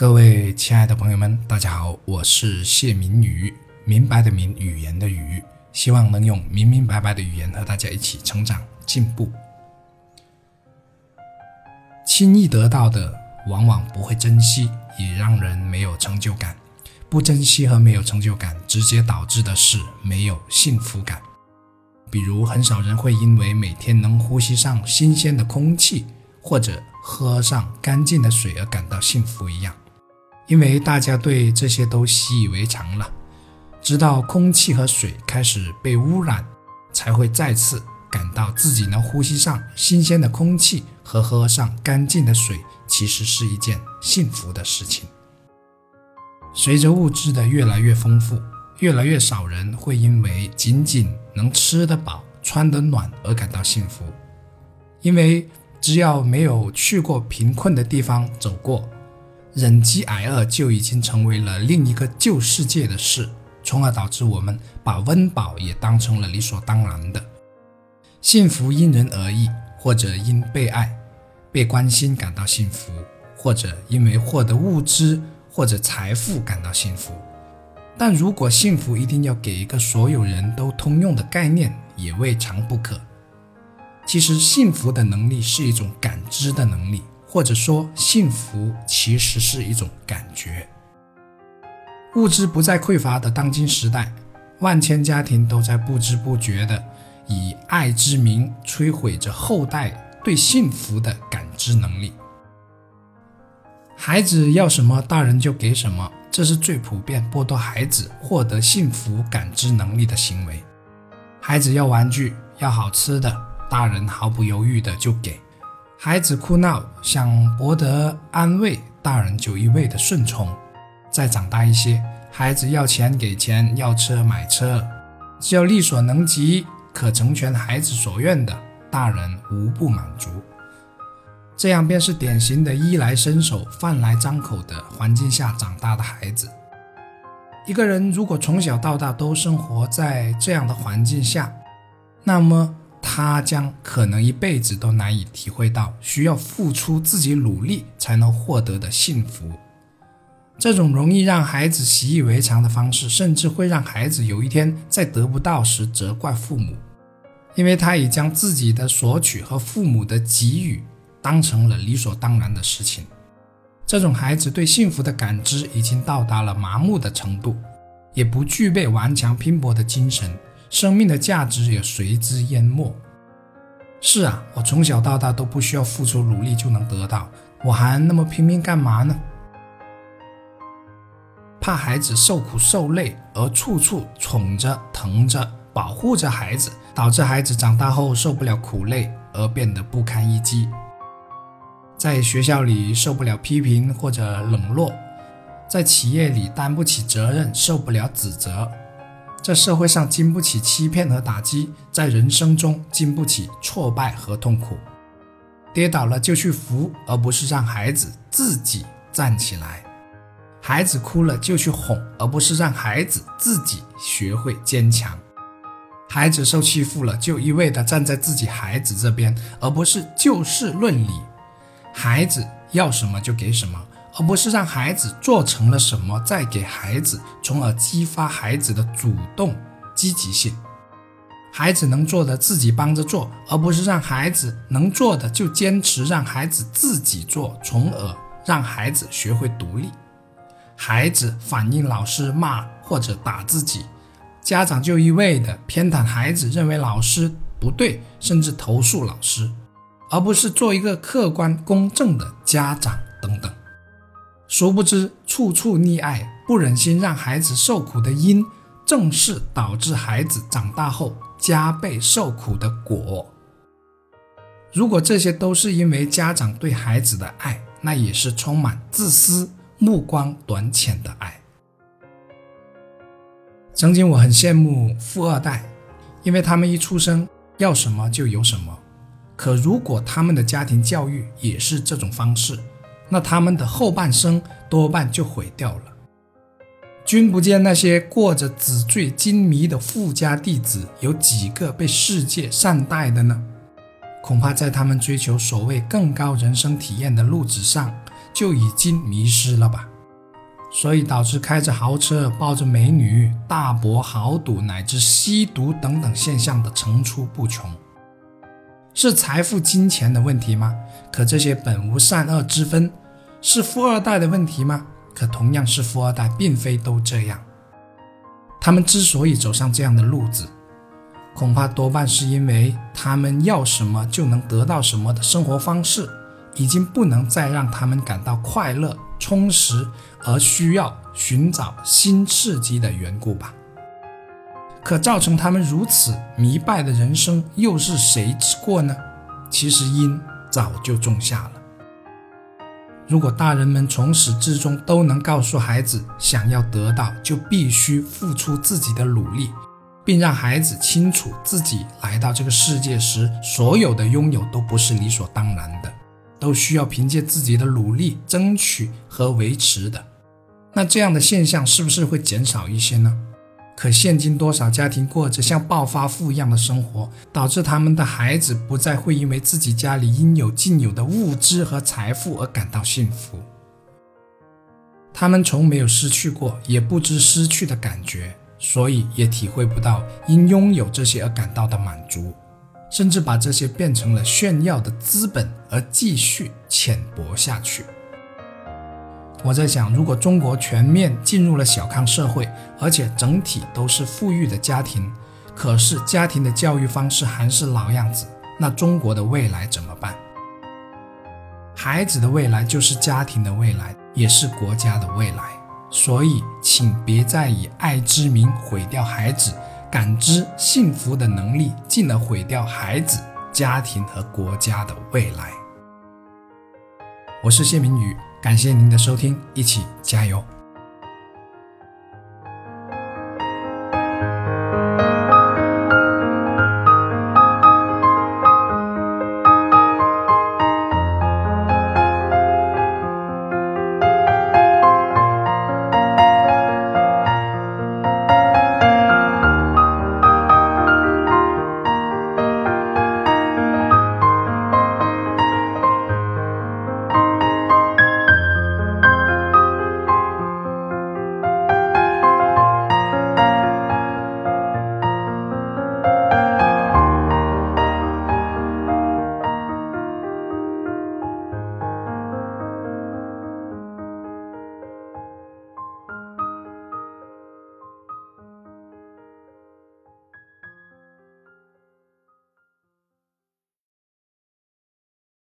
各位亲爱的朋友们，大家好，我是谢明宇，明白的明，语言的语，希望能用明明白白的语言和大家一起成长进步。轻易得到的，往往不会珍惜，也让人没有成就感。不珍惜和没有成就感，直接导致的是没有幸福感。比如，很少人会因为每天能呼吸上新鲜的空气，或者喝上干净的水而感到幸福一样。因为大家对这些都习以为常了，直到空气和水开始被污染，才会再次感到自己能呼吸上新鲜的空气和喝上干净的水，其实是一件幸福的事情。随着物质的越来越丰富，越来越少人会因为仅仅能吃得饱、穿得暖而感到幸福，因为只要没有去过贫困的地方走过。忍饥挨饿就已经成为了另一个旧世界的事，从而导致我们把温饱也当成了理所当然的。幸福因人而异，或者因被爱、被关心感到幸福，或者因为获得物质或者财富感到幸福。但如果幸福一定要给一个所有人都通用的概念，也未尝不可。其实，幸福的能力是一种感知的能力。或者说，幸福其实是一种感觉。物质不再匮乏的当今时代，万千家庭都在不知不觉地以爱之名摧毁着后代对幸福的感知能力。孩子要什么，大人就给什么，这是最普遍剥夺孩子获得幸福感知能力的行为。孩子要玩具，要好吃的，大人毫不犹豫的就给。孩子哭闹，想博得安慰，大人就一味的顺从。再长大一些，孩子要钱给钱，要车买车，只要力所能及，可成全孩子所愿的，大人无不满足。这样便是典型的衣来伸手、饭来张口的环境下长大的孩子。一个人如果从小到大都生活在这样的环境下，那么。他将可能一辈子都难以体会到需要付出自己努力才能获得的幸福。这种容易让孩子习以为常的方式，甚至会让孩子有一天在得不到时责怪父母，因为他已将自己的索取和父母的给予当成了理所当然的事情。这种孩子对幸福的感知已经到达了麻木的程度，也不具备顽强拼搏的精神。生命的价值也随之淹没。是啊，我从小到大都不需要付出努力就能得到，我还那么拼命干嘛呢？怕孩子受苦受累，而处处宠着、疼着、保护着孩子，导致孩子长大后受不了苦累而变得不堪一击。在学校里受不了批评或者冷落，在企业里担不起责任，受不了指责。在社会上经不起欺骗和打击，在人生中经不起挫败和痛苦，跌倒了就去扶，而不是让孩子自己站起来；孩子哭了就去哄，而不是让孩子自己学会坚强；孩子受欺负了就一味地站在自己孩子这边，而不是就事论理；孩子要什么就给什么。而不是让孩子做成了什么再给孩子，从而激发孩子的主动积极性。孩子能做的自己帮着做，而不是让孩子能做的就坚持让孩子自己做，从而让孩子学会独立。孩子反映老师骂或者打自己，家长就一味的偏袒孩子，认为老师不对，甚至投诉老师，而不是做一个客观公正的家长等等。殊不知，处处溺爱、不忍心让孩子受苦的因，正是导致孩子长大后加倍受苦的果。如果这些都是因为家长对孩子的爱，那也是充满自私、目光短浅的爱。曾经我很羡慕富二代，因为他们一出生要什么就有什么。可如果他们的家庭教育也是这种方式，那他们的后半生多半就毁掉了。君不见那些过着纸醉金迷的富家弟子，有几个被世界善待的呢？恐怕在他们追求所谓更高人生体验的路子上，就已经迷失了吧。所以导致开着豪车、抱着美女、大博豪赌乃至吸毒等等现象的层出不穷。是财富、金钱的问题吗？可这些本无善恶之分。是富二代的问题吗？可同样是富二代，并非都这样。他们之所以走上这样的路子，恐怕多半是因为他们要什么就能得到什么的生活方式，已经不能再让他们感到快乐、充实，而需要寻找新刺激的缘故吧。可造成他们如此迷败的人生，又是谁之过呢？其实因早就种下了。如果大人们从始至终都能告诉孩子，想要得到就必须付出自己的努力，并让孩子清楚自己来到这个世界时，所有的拥有都不是理所当然的，都需要凭借自己的努力争取和维持的，那这样的现象是不是会减少一些呢？可现今多少家庭过着像暴发户一样的生活，导致他们的孩子不再会因为自己家里应有尽有的物质和财富而感到幸福。他们从没有失去过，也不知失去的感觉，所以也体会不到因拥有这些而感到的满足，甚至把这些变成了炫耀的资本而继续浅薄下去。我在想，如果中国全面进入了小康社会，而且整体都是富裕的家庭，可是家庭的教育方式还是老样子，那中国的未来怎么办？孩子的未来就是家庭的未来，也是国家的未来。所以，请别再以爱之名毁掉孩子感知幸福的能力，进而毁掉孩子、家庭和国家的未来。我是谢明宇。感谢您的收听，一起加油。